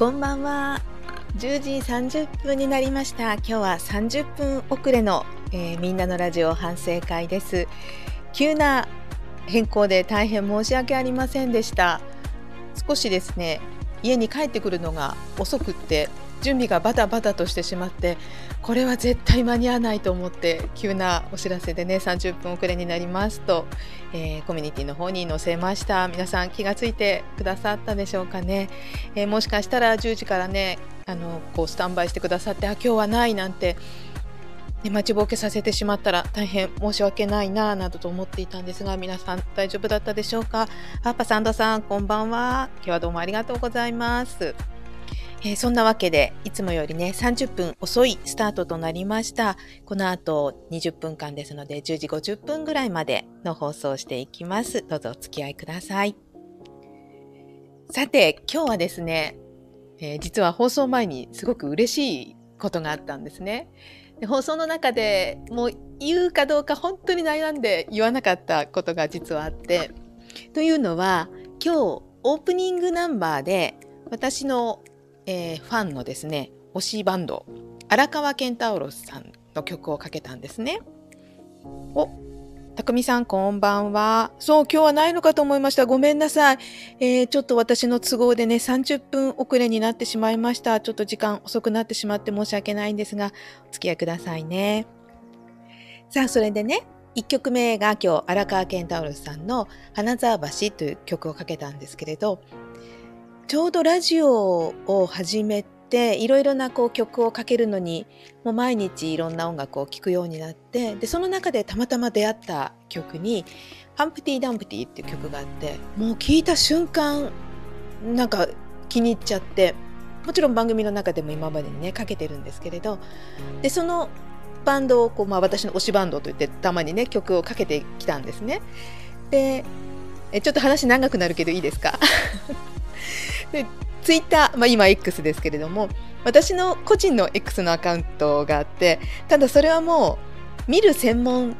こんばんは。10時30分になりました。今日は30分遅れの、えーみんなのラジオ反省会です。急な変更で大変申し訳ありませんでした。少しですね、家に帰ってくるのが遅くって、準備がバタバタとしてしまって、これは絶対間に合わないと思って、急なお知らせでね、30分遅れになりますと、えーコミュニティの方に載せました。皆さん気がついてくださったでしょうかね。えーもしかしたら10時からねあのこうスタンバイしてくださってあ今日はないなんて、ね、待ちぼうけさせてしまったら大変申し訳ないななどと思っていたんですが皆さん大丈夫だったでしょうか？ハッパサンドさんこんばんは今日はどうもありがとうございます。えーそんなわけでいつもよりね30分遅いスタートとなりました。この後20分間ですので10時50分ぐらいまでの放送していきます。どうぞお付き合いください。さて今日はですね、えー実は放送前にすごく嬉しいことがあったんですね。で放送の中でもう言うかどうか本当に悩んで言わなかったことが実はあってというのは今日オープニングナンバーで私の、えーファンのですね推しバンド荒川ケンタウロスさんの曲をかけたんですね。おたくみさんこんばんは。そう、今日はないのかと思いました。ごめんなさい。えーちょっと私の都合でね、30分遅れになってしまいました。ちょっと時間遅くなってしまって申し訳ないんですが、お付き合いくださいね。さあ、それでね、1曲目が今日、荒川ケンタウロスさんの花沢橋という曲をかけたんですけれど、ちょうどラジオを始めて、いろいろなこう曲をかけるのに、もう毎日いろんな音楽を聴くようになって、で、その中でたまたま出会った曲に、ハンプティ・ダンプティっていう曲があって、もう聴いた瞬間、なんか気に入っちゃって、もちろん番組の中でも今までにね、かけてるんですけれど、で、そのバンドをこう、まあ、私の推しバンドといってたまにね曲をかけてきたんですね。でえちょっと話長くなるけどいいですか？でツイッター、まあ、今 X ですけれども私の個人の X のアカウントがあってただそれはもう見る専門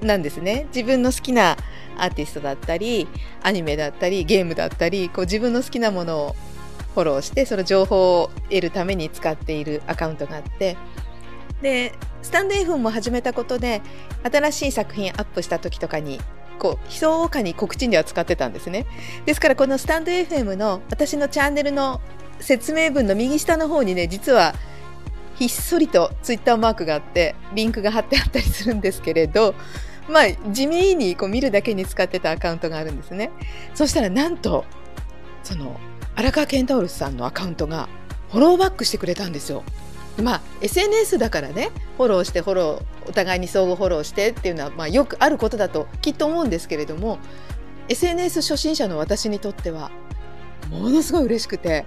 なんですね。自分の好きなアーティストだったりアニメだったりゲームだったりこう自分の好きなものをフォローしてその情報を得るために使っているアカウントがあってでスタンド F も始めたことで新しい作品アップした時とかにこう密かに告知には使ってたんですね。ですからこのスタンド FM の私のチャンネルの説明文の右下の方にね実はひっそりとツイッターマークがあってリンクが貼ってあったりするんですけれどまあ地味にこう見るだけに使ってたアカウントがあるんですね。そしたらなんとその荒川ケンタウルスさんのアカウントがフォローバックしてくれたんですよ。まあ SNS だからねフォローしてフォローお互いに相互フォローしてっていうのは、まあ、よくあることだときっと思うんですけれども SNS 初心者の私にとってはものすごい嬉しくて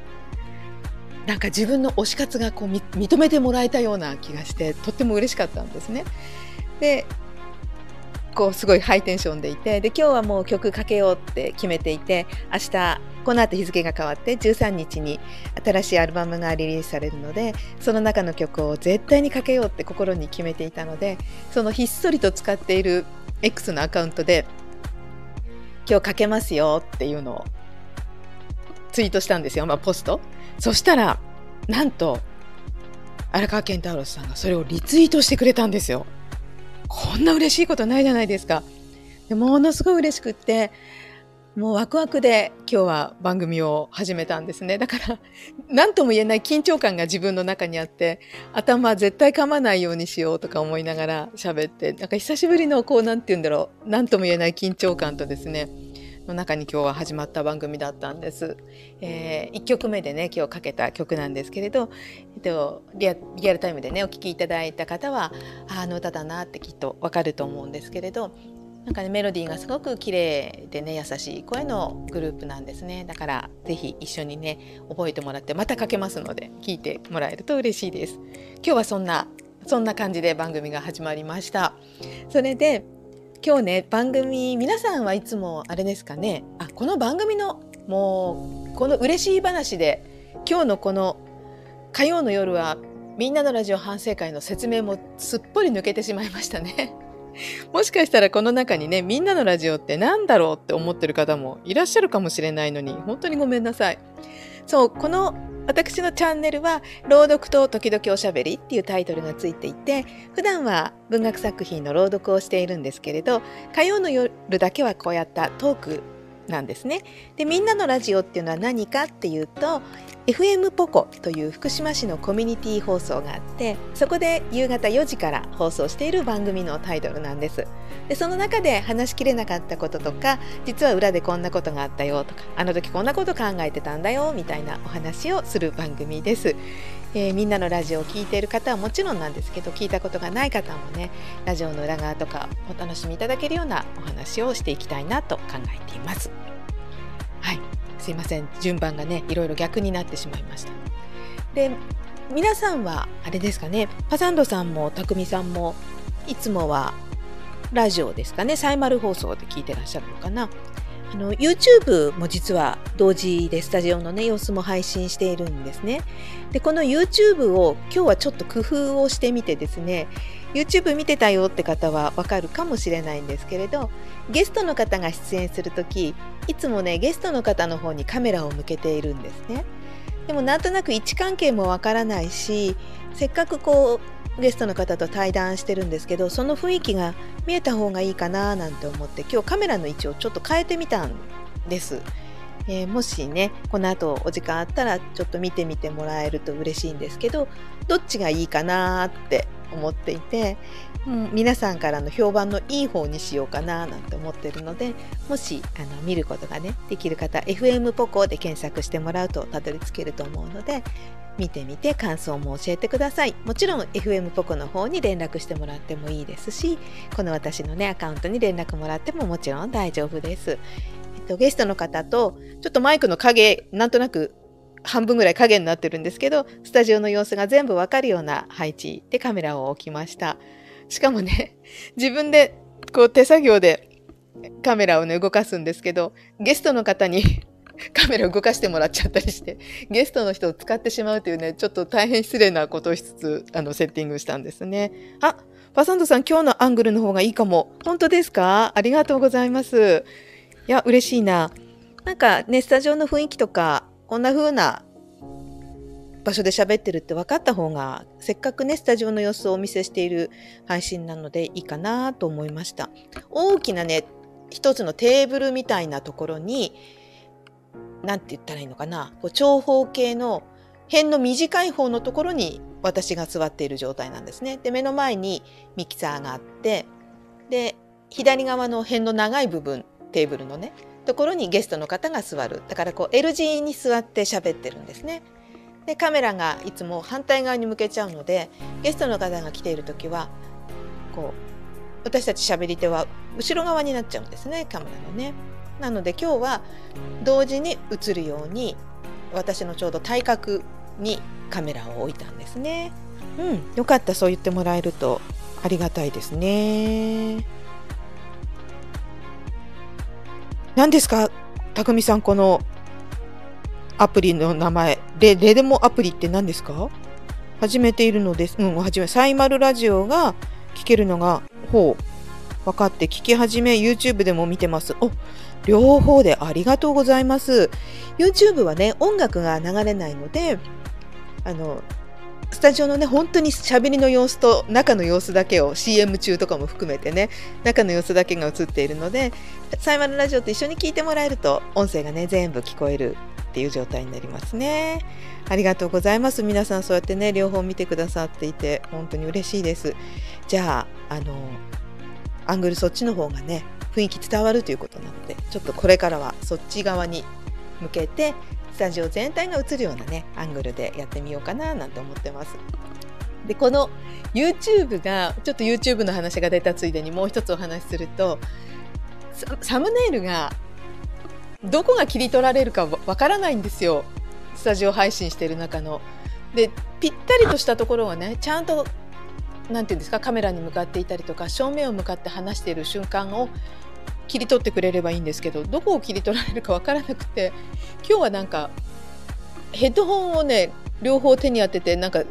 なんか自分の推し活がこう認めてもらえたような気がしてとっても嬉しかったんですね。でこうすごいハイテンションでいてで今日はもう曲かけようって決めていて明日この後日付が変わって13日に新しいアルバムがリリースされるのでその中の曲を絶対にかけようって心に決めていたのでそのひっそりと使っている X のアカウントで今日かけますよっていうのをツイートしたんですよ、まあ、ポスト。そしたらなんと荒川健太郎さんがそれをリツイートしてくれたんですよ。こんな嬉しいことないじゃないですか。でものすごい嬉しくってもうワクワクで今日は番組を始めたんですね。だから、何とも言えない緊張感が自分の中にあって、頭絶対噛まないようにしようとか思いながら喋って、なんか久しぶりのこう、なんて言うんだろう、何とも言えない緊張感とですね、の中に今日は始まった番組だったんです。えー、1曲目でね、今日かけた曲なんですけれど、えっと、リアリアルタイムでね、お聴きいただいた方は、ああの歌だなってきっとわかると思うんですけれど、なんかねメロディーがすごく綺麗でね優しい声のグループなんですね。だからぜひ一緒にね覚えてもらってまたかけますので聞いてもらえると嬉しいです。今日はそんなそんな感じで番組が始まりました。それで今日ね番組皆さんはいつもあれですかね？あこの番組のもうこの嬉しい話で今日のこの火曜の夜はみんなのラジオ反省会の説明もすっぽり抜けてしまいましたね。もしかしたらこの中にね、みんなのラジオって何だろうって思ってる方もいらっしゃるかもしれないのに、本当にごめんなさい。そう、この私のチャンネルは「朗読と時々おしゃべり」っていうタイトルがついていて普段は文学作品の朗読をしているんですけれど火曜の夜だけはこうやったトークなんですね。でみんなのラジオっていうのは何かっていうと FM ポコという福島市のコミュニティ放送があってそこで夕方4時から放送している番組のタイトルなんです。でその中で話しきれなかったこととか実は裏でこんなことがあったよとかあの時こんなこと考えてたんだよみたいなお話をする番組です。えー、みんなのラジオを聴いている方はもちろんなんですけど聞いたことがない方もねラジオの裏側とかお楽しみいただけるようなお話をしていきたいなと考えています。すいません。順番がねいろいろ逆になってしまいました。で皆さんはあれですかね。パサンドさんもたくみさんもいつもはラジオですかね。サイマル放送で聞いてらっしゃるのかな。あの YouTube も実は同時でスタジオのね様子も配信しているんですね。でこの YouTube を今日はちょっと工夫をしてみてですね YouTube 見てたよって方はわかるかもしれないんですけれどゲストの方が出演する時いつもねゲストの方の方にカメラを向けているんですねでもなんとなく位置関係もわからないしせっかくこうゲストの方と対談してるんですけどその雰囲気が見えた方がいいかななんて思って今日カメラの位置をちょっと変えてみたんです。えー、もしねこの後お時間あったらちょっと見てみてもらえると嬉しいんですけどどっちがいいかなって思っていて、うん、皆さんからの評判のいい方にしようかななんて思ってるのでもしあの見ることがねできる方 FM ポコで検索してもらうとたどり着けると思うので見てみて感想も教えてください。もちろん FM ポコの方に連絡してもらってもいいですしこの私のねアカウントに連絡もらってももちろん大丈夫です、えっと、ゲストの方とちょっとマイクの影なんとなく半分ぐらい影になってるんですけど、スタジオの様子が全部わかるような配置でカメラを置きました。しかもね、自分でこう手作業でカメラをね、動かすんですけど、ゲストの方に カメラ動かしてもらっちゃったりして、ゲストの人を使ってしまうというね、ちょっと大変失礼なことをしつつ、あの、セッティングしたんですね。あ、パサンドさん、今日のアングルの方がいいかも。本当ですか？ありがとうございます。いや、嬉しいな。なんかね、スタジオの雰囲気とか、こんな風な場所で喋ってるって分かった方がせっかくねスタジオの様子をお見せしている配信なのでいいかなと思いました。大きなね一つのテーブルみたいなところに何て言ったらいいのかな。こう長方形の辺の短い方のところに私が座っている状態なんですね。で目の前にミキサーがあってで左側の辺の長い部分テーブルのねところにゲストの方が座るだからこう L 字に座って喋ってるんですね。でカメラがいつも反対側に向けちゃうのでゲストの方が来ている時はこう私たち喋り手は後ろ側になっちゃうんですねカメラのね。なので今日は同時に映るように私のちょうど対角にカメラを置いたんですね。うん、よかったそう言ってもらえるとありがたいですね。何ですか？たくみさんこのアプリの名前レレデモアプリって何ですか？始めているのです。うん、始め、サイマルラジオが聞けるのが、ほう、分かって聞き始め、YouTube でも見てます。お、両方でありがとうございます。YouTube はね、音楽が流れないので、あの、スタジオのね、本当に喋りの様子と中の様子だけを CM 中とかも含めてね、中の様子だけが映っているので、サイマルラジオと一緒に聞いてもらえると、音声がね、全部聞こえるっていう状態になりますね。ありがとうございます。皆さんそうやってね、両方見てくださっていて、本当に嬉しいです。じゃあ、あの、アングルそっちの方がね、雰囲気伝わるということなので、ちょっとこれからはそっち側に向けてスタジオ全体が映るようなねアングルでやってみようかななんて思ってます。でこの YouTube がちょっと YouTube の話が出たついでにもう一つお話しするとサムネイルがどこが切り取られるかわからないんですよスタジオ配信してる中の。でぴったりとしたところはねちゃんと何て言うんですかカメラに向かっていたりとか正面を向かって話している瞬間を切り取ってくれればいいんですけどどこを切り取られるか分からなくて今日はなんかヘッドホンをね両方手に当ててなんか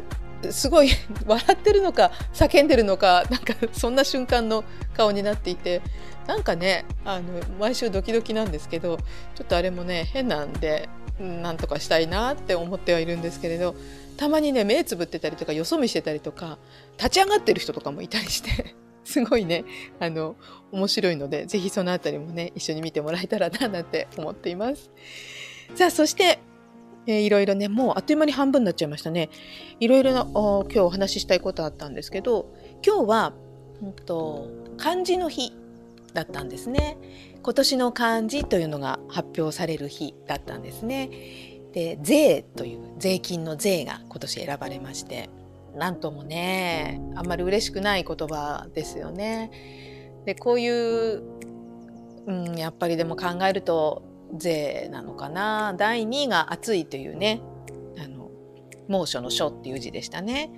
すごい 笑ってるのか叫んでるのかなんかそんな瞬間の顔になっていてなんかねあの毎週ドキドキなんですけどちょっとあれもね変なんでなんとかしたいなって思ってはいるんですけれどたまにね目つぶってたりとかよそ見してたりとか立ち上がってる人とかもいたりして。すごいねあの面白いのでぜひそのあたりもね一緒に見てもらえたらななんて思っています。さあそしてえー、いろいろね、もうあっという間に半分になっちゃいましたね。いろいろな、今日お話ししたいことあったんですけど、今日は、うんと、漢字の日だったんですね。今年の漢字というのが発表される日だったんですね。で税という税金の税が今年選ばれましてなんともねあんまり嬉しくない言葉ですよね。でこういう、うん、やっぱりでも考えると税なのかな第2位が暑いというねあの猛暑の暑っていう字でしたね。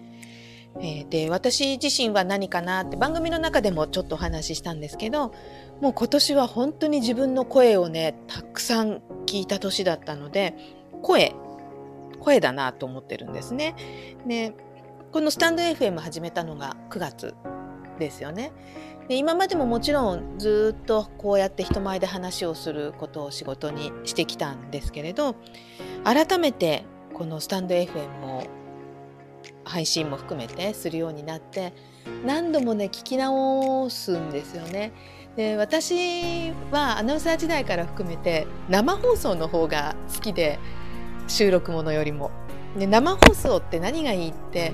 えー、で私自身は何かなって番組の中でもちょっとお話ししたんですけどもう今年は本当に自分の声をねたくさん聞いた年だったので声声だなと思ってるんですね。でこのスタンド FM 始めたのが9月ですよね。で今までももちろんずっとこうやって人前で話をすることを仕事にしてきたんですけれど改めてこのスタンド FM を配信も含めてするようになって何度もね聞き直すんですよね。で私はアナウンサー時代から含めて生放送の方が好きで収録ものよりも。で生放送って何がいいって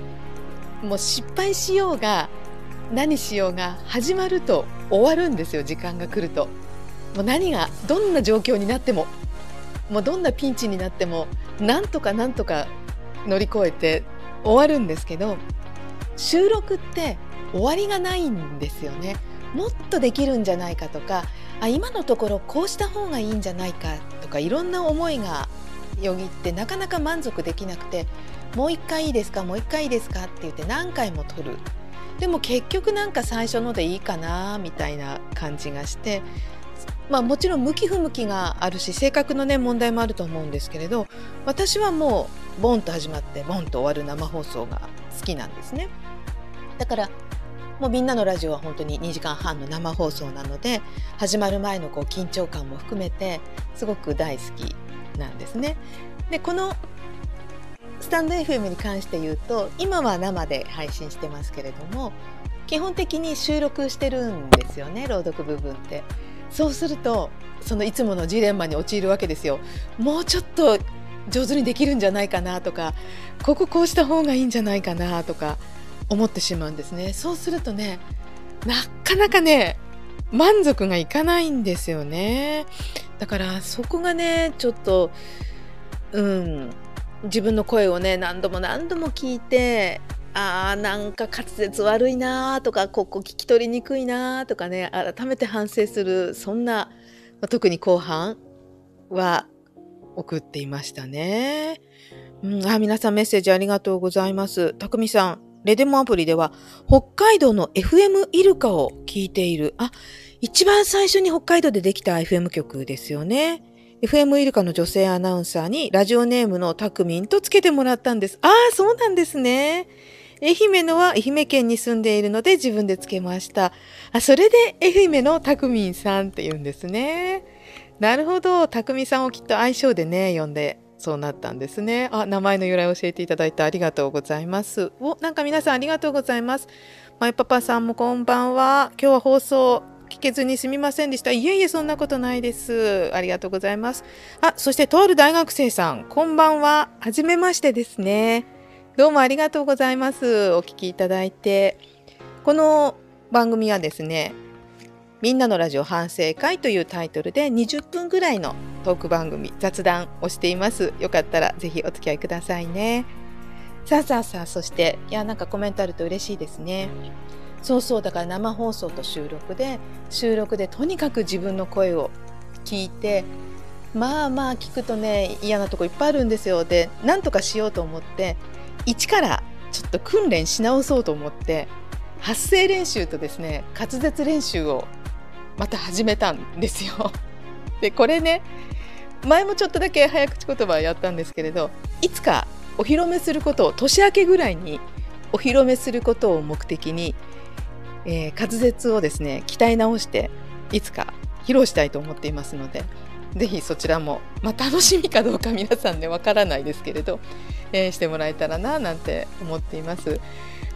もう失敗しようが何しようが始まると終わるんですよ時間が来ると。もう何がどんな状況になってももうどんなピンチになってもなんとかなんとか乗り越えて終わるんですけど収録って終わりがないんですよね。もっとできるんじゃないかとかあ今のところこうした方がいいんじゃないかとかいろんな思いがよぎってなかなか満足できなくてもう一回いいですかもう一回いいですかって言って何回も撮る。でも結局なんか最初のでいいかなみたいな感じがしてまあもちろん向き不向きがあるし性格のね問題もあると思うんですけれど私はもうボンと始まってボンと終わる生放送が好きなんですね。だからもうみんなのラジオは本当に2時間半の生放送なので始まる前のこう緊張感も含めてすごく大好き。なんですね。でこのスタンド FM に関して言うと今は生で配信してますけれども基本的に収録してるんですよね朗読部分って。そうするとそのいつものジレンマに陥るわけですよ。もうちょっと上手にできるんじゃないかなとかこここうした方がいいんじゃないかなとか思ってしまうんですね。そうするとねなかなかね満足がいかないんですよね。だからそこがねちょっとうん自分の声をね何度も何度も聞いてあーなんか滑舌悪いなとかここ聞き取りにくいなとかね改めて反省するそんな、まあ、特に後半は送っていましたね。うん、あ皆さんメッセージありがとうございます。たくみさん、レデモアプリでは北海道の FM イルカを聞いている。あ、一番最初に北海道でできた FM 局ですよね。FM イルカの女性アナウンサーにラジオネームのタクミンとつけてもらったんです。ああ、そうなんですね。愛媛のは愛媛県に住んでいるので自分でつけました。あ、それで愛媛のタクミンさんって言うんですね。なるほど。タクミさんをきっと相性でね、呼んでそうなったんですね。あ、名前の由来を教えていただいてありがとうございます。お、なんか皆さんありがとうございます。マイパパさんもこんばんは。今日は放送聞けずにすみませんでした。いえいえ、そんなことないです。ありがとうございます。あ、そしてとある大学生さん、こんばんは。はじめましてですね。どうもありがとうございます。お聞きいただいて。この番組はですね、みんなのラジオ反省会というタイトルで20分ぐらいのトーク番組、雑談をしています。よかったらぜひお付き合いくださいね。さあさあさあ、そして、いや、なんかコメントあると嬉しいですね。そうそう、だから生放送と収録で、収録でとにかく自分の声を聞いて、まあまあ聞くとね、嫌なとこいっぱいあるんですよ。で、なんとかしようと思って、一からちょっと訓練し直そうと思って、発声練習とですね、滑舌練習をまた始めたんですよ。でこれね前もちょっとだけ早口言葉やったんですけれどいつかお披露目することを年明けぐらいにお披露目することを目的に、えー、滑舌をですね鍛え直していつか披露したいと思っていますのでぜひそちらも、まあ、楽しみかどうか皆さんねわからないですけれど、えー、してもらえたらななんて思っています。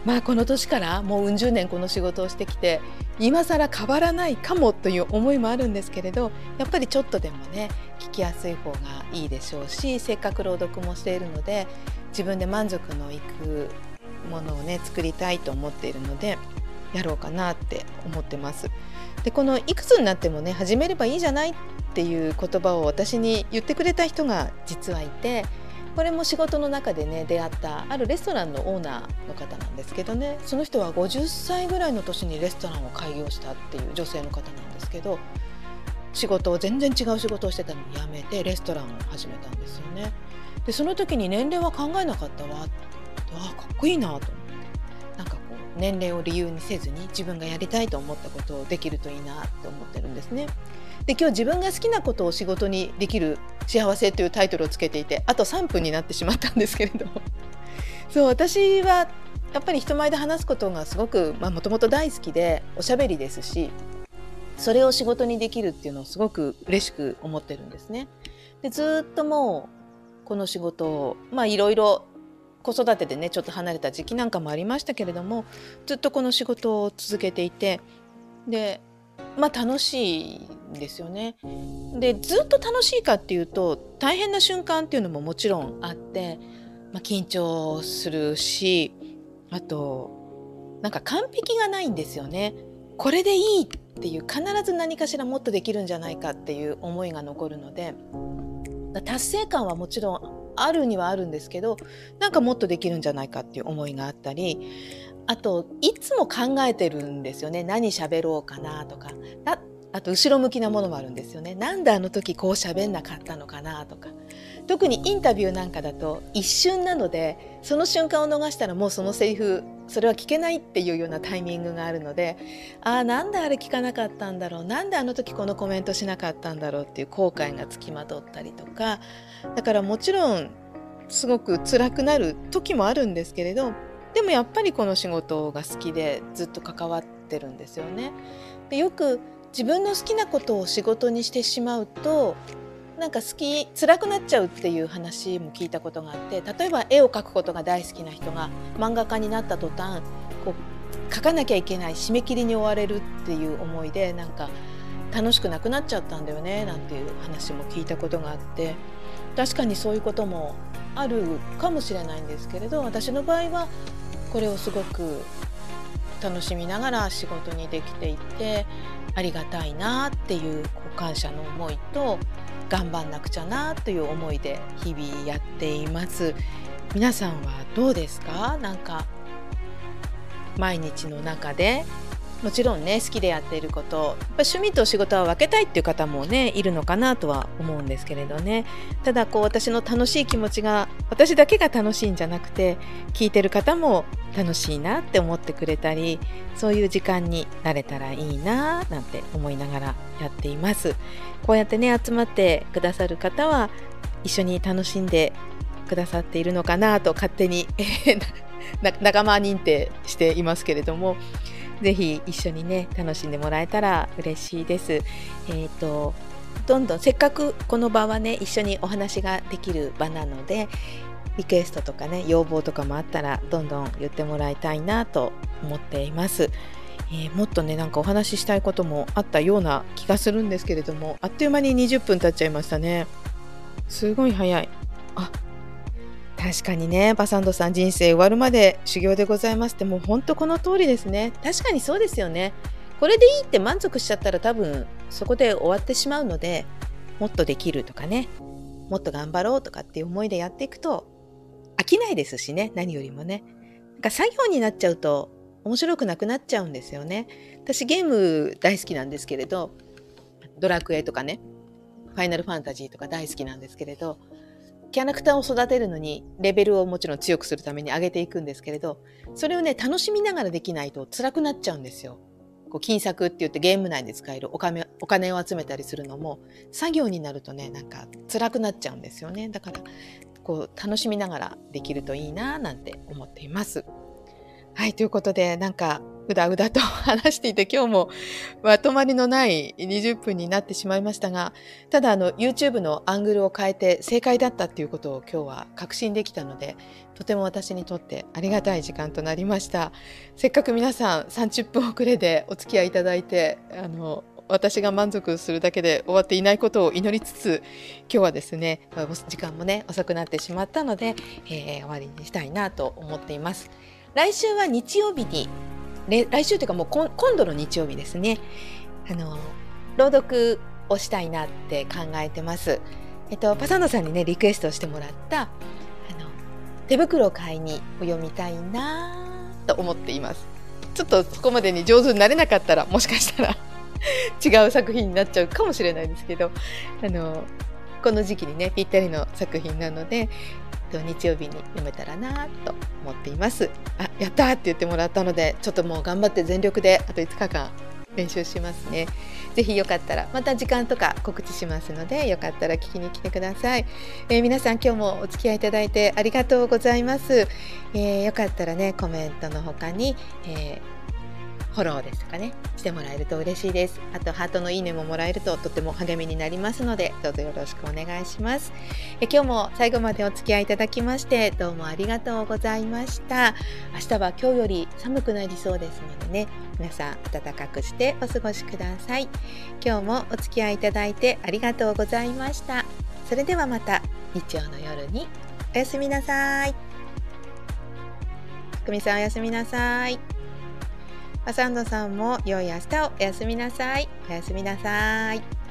まあこの年からもううん十年この仕事をしてきて今更変わらないかもという思いもあるんですけれどやっぱりちょっとでもね聞きやすい方がいいでしょうしせっかく朗読もしているので自分で満足のいくものをね作りたいと思っているのでやろうかなって思ってます。でこのいくつになってもね始めればいいじゃないっていう言葉を私に言ってくれた人が実はいてこれも仕事の中でね出会ったあるレストランのオーナーの方なんですけどねその人は50歳ぐらいの年にレストランを開業したっていう女性の方なんですけど仕事を全然違う仕事をしてたのを辞めてレストランを始めたんですよね。でその時に年齢は考えなかったわあかっこいいなと思って年齢を理由にせずに自分がやりたいと思ったことをできるといいなと思ってるんですね。で今日自分が好きなことを仕事にできる幸せというタイトルをつけていてあと3分になってしまったんですけれど そう私はやっぱり人前で話すことがすごくもともと大好きでおしゃべりですしそれを仕事にできるっていうのをすごく嬉しく思ってるんですね。でずっともうこの仕事をまあいろいろ子育てでねちょっと離れた時期なんかもありましたけれどもずっとこの仕事を続けていてでまあ楽しいんですよね。でずっと楽しいかっていうと大変な瞬間っていうのももちろんあって、まあ、緊張するしあとなんか完璧がないんですよね。これでいいっていう必ず何かしらもっとできるんじゃないかっていう思いが残るので達成感はもちろんあるにはあるんですけどなんかもっとできるんじゃないかっていう思いがあったりあといつも考えてるんですよね。何喋ろうかなとか。あと後ろ向きなものもあるんですよね。なんであの時こう喋んなかったのかなとか。特にインタビューなんかだと一瞬なのでその瞬間を逃したらもうそのセリフそれは聞けないっていうようなタイミングがあるのでああなんであれ聞かなかったんだろうなんであの時このコメントしなかったんだろうっていう後悔がつきまとったりとかだからもちろんすごく辛くなる時もあるんですけれどでもやっぱりこの仕事が好きでずっと関わってるんですよね。でよく自分の好きなことを仕事にしてしまうとなんか好き辛くなっちゃうっていう話も聞いたことがあって例えば絵を描くことが大好きな人が漫画家になった途端こう描かなきゃいけない締め切りに追われるっていう思いでなんか楽しくなくなっちゃったんだよねなんていう話も聞いたことがあって確かにそういうこともあるかもしれないんですけれど私の場合はこれをすごく楽しみながら仕事にできていてありがたいなっていう感謝の思いと頑張んなくちゃなという思いで日々やっています。皆さんはどうですか？なんか毎日の中でもちろんね好きでやっていることやっぱ趣味と仕事は分けたいっていう方もねいるのかなとは思うんですけれどね。ただこう私の楽しい気持ちが私だけが楽しいんじゃなくて聞いてる方も楽しいなって思ってくれたりそういう時間になれたらいいななんて思いながらやっていますこうやってね集まってくださる方は一緒に楽しんでくださっているのかなと勝手に 仲間認定していますけれどもぜひ一緒にね楽しんでもらえたら嬉しいです。えっ、ー、とどんどんせっかくこの場はね一緒にお話ができる場なのでリクエストとかね要望とかもあったらどんどん言ってもらいたいなと思っています。えー、もっとねなんかお話ししたいこともあったような気がするんですけれどもあっという間に20分経っちゃいましたね。すごい早い。あ確かにねバサンドさん人生終わるまで修行でございますってもうほんとこの通りですね確かにそうですよねこれでいいって満足しちゃったら多分そこで終わってしまうのでもっとできるとかねもっと頑張ろうとかっていう思いでやっていくと飽きないですしね何よりもねなんか作業になっちゃうと面白くなくなっちゃうんですよね私ゲーム大好きなんですけれどドラクエとかねファイナルファンタジーとか大好きなんですけれどキャラクターを育てるのにレベルをもちろん強くするために上げていくんですけれどそれをね楽しみながらできないと辛くなっちゃうんですよ。こう金策って言ってゲーム内で使えるお金お金を集めたりするのも作業になるとねなんか辛くなっちゃうんですよねだからこう楽しみながらできるといいななんて思っています。はいということでなんかうだうだと話していて今日もまとまりのない20分になってしまいましたがただあの YouTube のアングルを変えて正解だったっていうことを今日は確信できたのでとても私にとってありがたい時間となりました。せっかく皆さん30分遅れでお付き合いいただいてあの私が満足するだけで終わっていないことを祈りつつ今日はですね時間もね遅くなってしまったので、えー、終わりにしたいなと思っています。来週は日曜日に来週というかもう今度の日曜日ですねあの朗読をしたいなって考えてます。えっと、パサンドさんにねリクエストしてもらったあの手袋を買いにを読みたいなと思っています。ちょっとそこまでに上手になれなかったらもしかしたら 違う作品になっちゃうかもしれないんですけどあのこの時期にねぴったりの作品なので日曜日に読めたらなと思っています。あやったって言ってもらったのでちょっともう頑張って全力であと5日間練習しますね。ぜひよかったらまた時間とか告知しますのでよかったら聞きに来てください、えー、皆さん今日もお付き合いいただいてありがとうございます、えー、よかったらねコメントの他に、えーフォローですとかねしてもらえると嬉しいです。あとハートのいいねももらえるととても励みになりますのでどうぞよろしくお願いします。え今日も最後までお付き合いいただきましてどうもありがとうございました。明日は今日より寒くなりそうですのでね皆さん暖かくしてお過ごしください。今日もお付き合いいただいてありがとうございました。それではまた日曜の夜に。おやすみなさい。くみさんおやすみなさい。サンドさんも良い明日をおやすみなさい。おやすみなさい。